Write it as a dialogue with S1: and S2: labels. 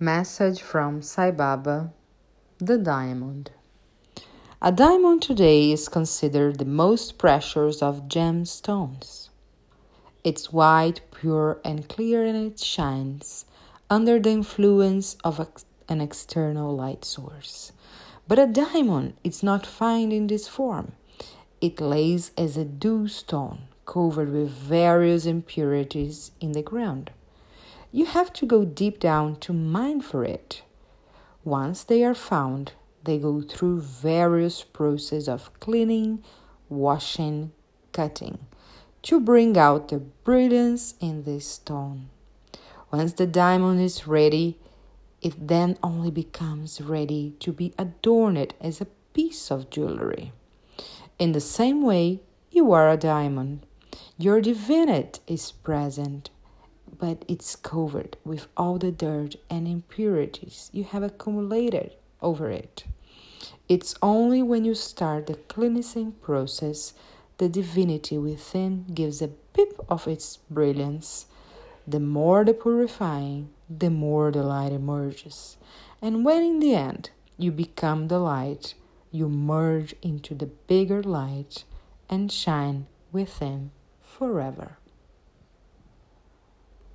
S1: Message from Sai Baba The Diamond. A diamond today is considered the most precious of gemstones. It's white, pure, and clear, and it shines under the influence of an external light source. But a diamond is not found in this form. It lays as a dew stone covered with various impurities in the ground you have to go deep down to mine for it. Once they are found, they go through various processes of cleaning, washing, cutting to bring out the brilliance in the stone. Once the diamond is ready, it then only becomes ready to be adorned as a piece of jewelry. In the same way, you are a diamond. Your divinity is present but it's covered with all the dirt and impurities you have accumulated over it. It's only when you start the cleansing process the divinity within gives a pip of its brilliance. The more the purifying, the more the light emerges. And when in the end you become the light, you merge into the bigger light and shine within forever.